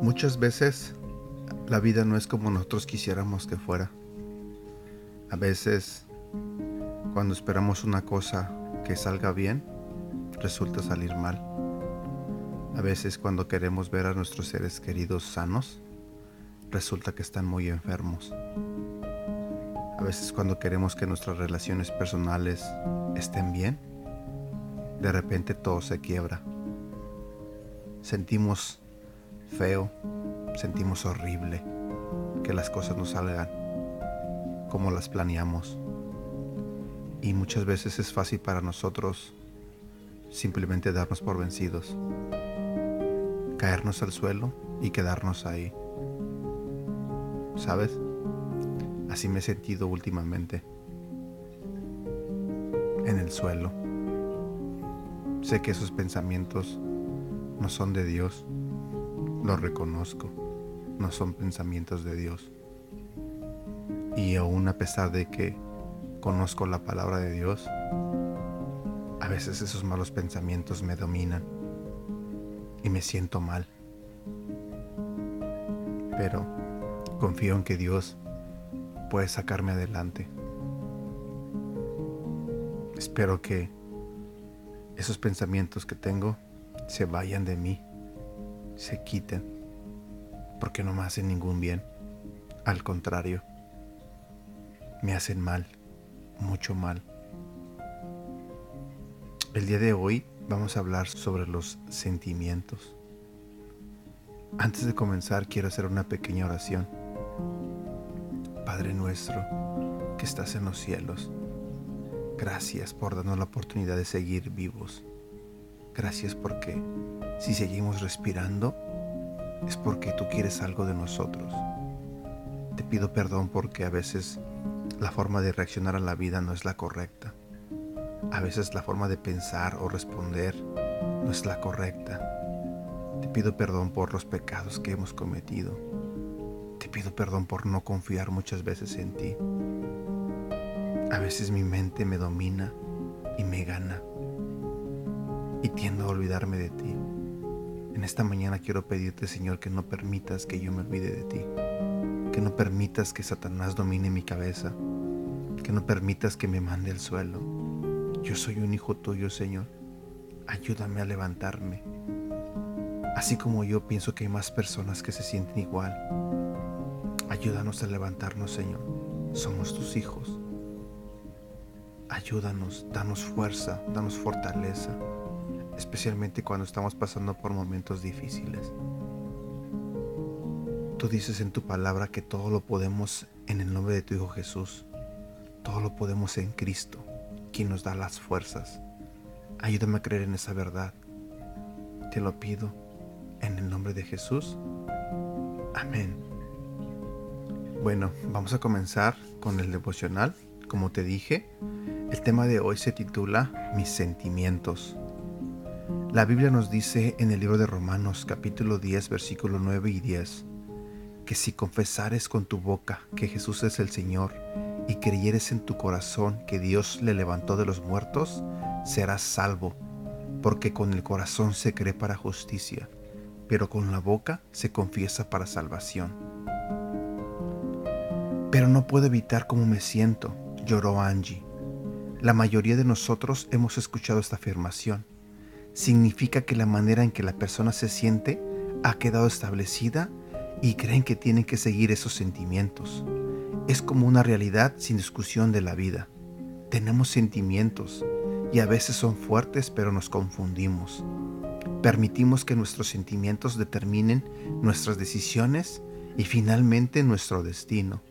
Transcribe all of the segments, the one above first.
Muchas veces la vida no es como nosotros quisiéramos que fuera. A veces cuando esperamos una cosa que salga bien, resulta salir mal. A veces cuando queremos ver a nuestros seres queridos sanos, resulta que están muy enfermos. A veces cuando queremos que nuestras relaciones personales estén bien, de repente todo se quiebra. Sentimos feo, sentimos horrible que las cosas no salgan como las planeamos. Y muchas veces es fácil para nosotros simplemente darnos por vencidos, caernos al suelo y quedarnos ahí. ¿Sabes? Así me he sentido últimamente. En el suelo. Sé que esos pensamientos no son de Dios. Lo reconozco. No son pensamientos de Dios. Y aún a pesar de que conozco la palabra de Dios, a veces esos malos pensamientos me dominan y me siento mal. Pero confío en que Dios puede sacarme adelante. Espero que esos pensamientos que tengo se vayan de mí, se quiten, porque no me hacen ningún bien. Al contrario, me hacen mal mucho mal. El día de hoy vamos a hablar sobre los sentimientos. Antes de comenzar quiero hacer una pequeña oración. Padre nuestro que estás en los cielos, gracias por darnos la oportunidad de seguir vivos. Gracias porque si seguimos respirando es porque tú quieres algo de nosotros. Te pido perdón porque a veces la forma de reaccionar a la vida no es la correcta. A veces la forma de pensar o responder no es la correcta. Te pido perdón por los pecados que hemos cometido. Te pido perdón por no confiar muchas veces en ti. A veces mi mente me domina y me gana. Y tiendo a olvidarme de ti. En esta mañana quiero pedirte, Señor, que no permitas que yo me olvide de ti que no permitas que Satanás domine mi cabeza, que no permitas que me mande al suelo. Yo soy un hijo tuyo, Señor. Ayúdame a levantarme. Así como yo pienso que hay más personas que se sienten igual. Ayúdanos a levantarnos, Señor. Somos tus hijos. Ayúdanos, danos fuerza, danos fortaleza, especialmente cuando estamos pasando por momentos difíciles. Tú dices en tu palabra que todo lo podemos en el nombre de tu Hijo Jesús. Todo lo podemos en Cristo, quien nos da las fuerzas. Ayúdame a creer en esa verdad. Te lo pido en el nombre de Jesús. Amén. Bueno, vamos a comenzar con el devocional. Como te dije, el tema de hoy se titula Mis sentimientos. La Biblia nos dice en el libro de Romanos capítulo 10 versículo 9 y 10 que si confesares con tu boca que Jesús es el Señor y creyeres en tu corazón que Dios le levantó de los muertos, serás salvo, porque con el corazón se cree para justicia, pero con la boca se confiesa para salvación. Pero no puedo evitar cómo me siento, lloró Angie. La mayoría de nosotros hemos escuchado esta afirmación. Significa que la manera en que la persona se siente ha quedado establecida y creen que tienen que seguir esos sentimientos. Es como una realidad sin discusión de la vida. Tenemos sentimientos y a veces son fuertes pero nos confundimos. Permitimos que nuestros sentimientos determinen nuestras decisiones y finalmente nuestro destino.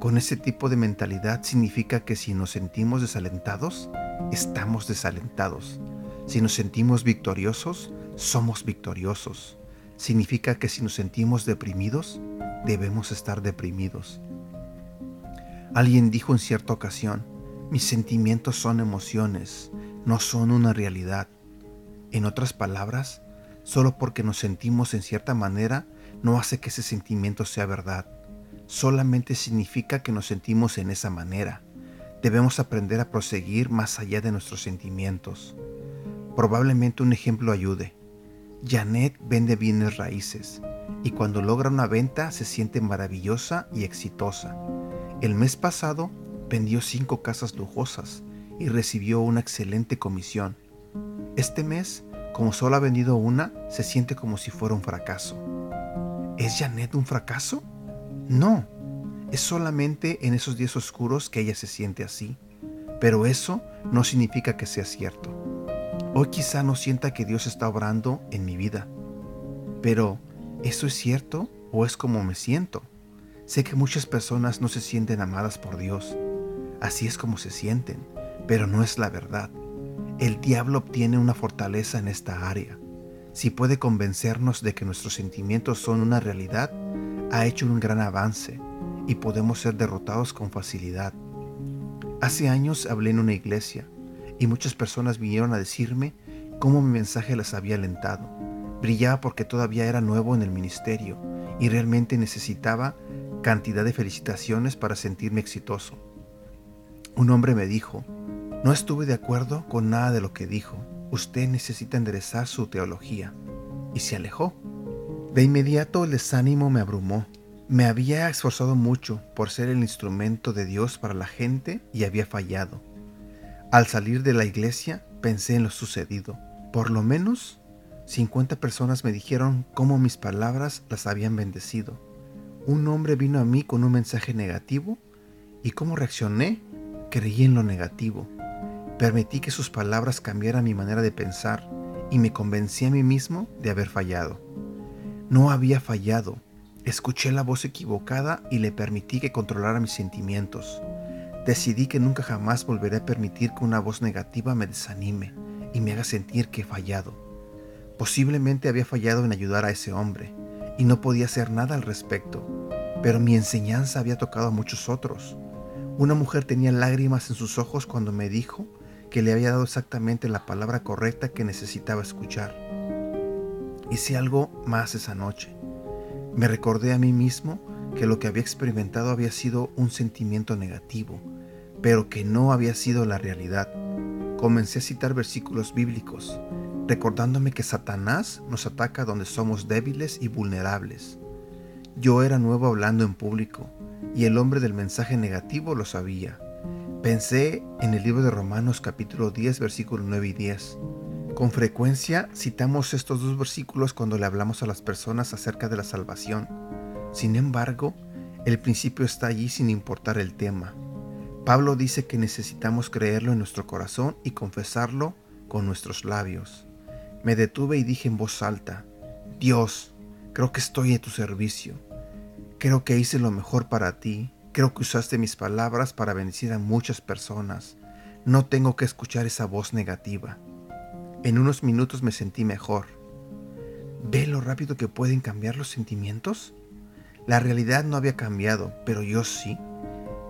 Con ese tipo de mentalidad significa que si nos sentimos desalentados, estamos desalentados. Si nos sentimos victoriosos, somos victoriosos significa que si nos sentimos deprimidos, debemos estar deprimidos. Alguien dijo en cierta ocasión, mis sentimientos son emociones, no son una realidad. En otras palabras, solo porque nos sentimos en cierta manera, no hace que ese sentimiento sea verdad. Solamente significa que nos sentimos en esa manera. Debemos aprender a proseguir más allá de nuestros sentimientos. Probablemente un ejemplo ayude. Janet vende bienes raíces y cuando logra una venta se siente maravillosa y exitosa. El mes pasado vendió cinco casas lujosas y recibió una excelente comisión. Este mes, como solo ha vendido una, se siente como si fuera un fracaso. ¿Es Janet un fracaso? No, es solamente en esos días oscuros que ella se siente así, pero eso no significa que sea cierto. Hoy quizá no sienta que Dios está obrando en mi vida, pero ¿eso es cierto o es como me siento? Sé que muchas personas no se sienten amadas por Dios. Así es como se sienten, pero no es la verdad. El diablo obtiene una fortaleza en esta área. Si puede convencernos de que nuestros sentimientos son una realidad, ha hecho un gran avance y podemos ser derrotados con facilidad. Hace años hablé en una iglesia y muchas personas vinieron a decirme cómo mi mensaje las había alentado. Brillaba porque todavía era nuevo en el ministerio y realmente necesitaba cantidad de felicitaciones para sentirme exitoso. Un hombre me dijo, no estuve de acuerdo con nada de lo que dijo, usted necesita enderezar su teología. Y se alejó. De inmediato el desánimo me abrumó. Me había esforzado mucho por ser el instrumento de Dios para la gente y había fallado. Al salir de la iglesia pensé en lo sucedido. Por lo menos 50 personas me dijeron cómo mis palabras las habían bendecido. Un hombre vino a mí con un mensaje negativo y cómo reaccioné, creí en lo negativo. Permití que sus palabras cambiaran mi manera de pensar y me convencí a mí mismo de haber fallado. No había fallado, escuché la voz equivocada y le permití que controlara mis sentimientos. Decidí que nunca jamás volveré a permitir que una voz negativa me desanime y me haga sentir que he fallado. Posiblemente había fallado en ayudar a ese hombre y no podía hacer nada al respecto, pero mi enseñanza había tocado a muchos otros. Una mujer tenía lágrimas en sus ojos cuando me dijo que le había dado exactamente la palabra correcta que necesitaba escuchar. Hice algo más esa noche. Me recordé a mí mismo que lo que había experimentado había sido un sentimiento negativo, pero que no había sido la realidad. Comencé a citar versículos bíblicos, recordándome que Satanás nos ataca donde somos débiles y vulnerables. Yo era nuevo hablando en público, y el hombre del mensaje negativo lo sabía. Pensé en el libro de Romanos capítulo 10 versículos 9 y 10. Con frecuencia citamos estos dos versículos cuando le hablamos a las personas acerca de la salvación sin embargo, el principio está allí sin importar el tema. Pablo dice que necesitamos creerlo en nuestro corazón y confesarlo con nuestros labios. Me detuve y dije en voz alta, Dios, creo que estoy a tu servicio. Creo que hice lo mejor para ti. Creo que usaste mis palabras para bendecir a muchas personas. No tengo que escuchar esa voz negativa. En unos minutos me sentí mejor. ¿Ve lo rápido que pueden cambiar los sentimientos? La realidad no había cambiado, pero yo sí.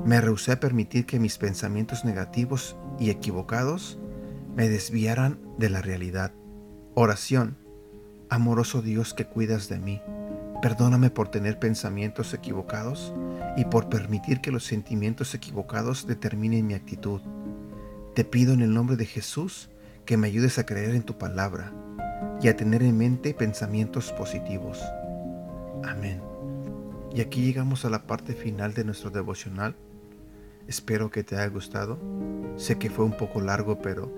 Me rehusé a permitir que mis pensamientos negativos y equivocados me desviaran de la realidad. Oración. Amoroso Dios que cuidas de mí, perdóname por tener pensamientos equivocados y por permitir que los sentimientos equivocados determinen mi actitud. Te pido en el nombre de Jesús que me ayudes a creer en tu palabra y a tener en mente pensamientos positivos. Amén. Y aquí llegamos a la parte final de nuestro devocional. Espero que te haya gustado. Sé que fue un poco largo, pero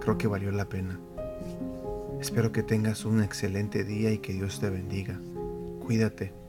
creo que valió la pena. Espero que tengas un excelente día y que Dios te bendiga. Cuídate.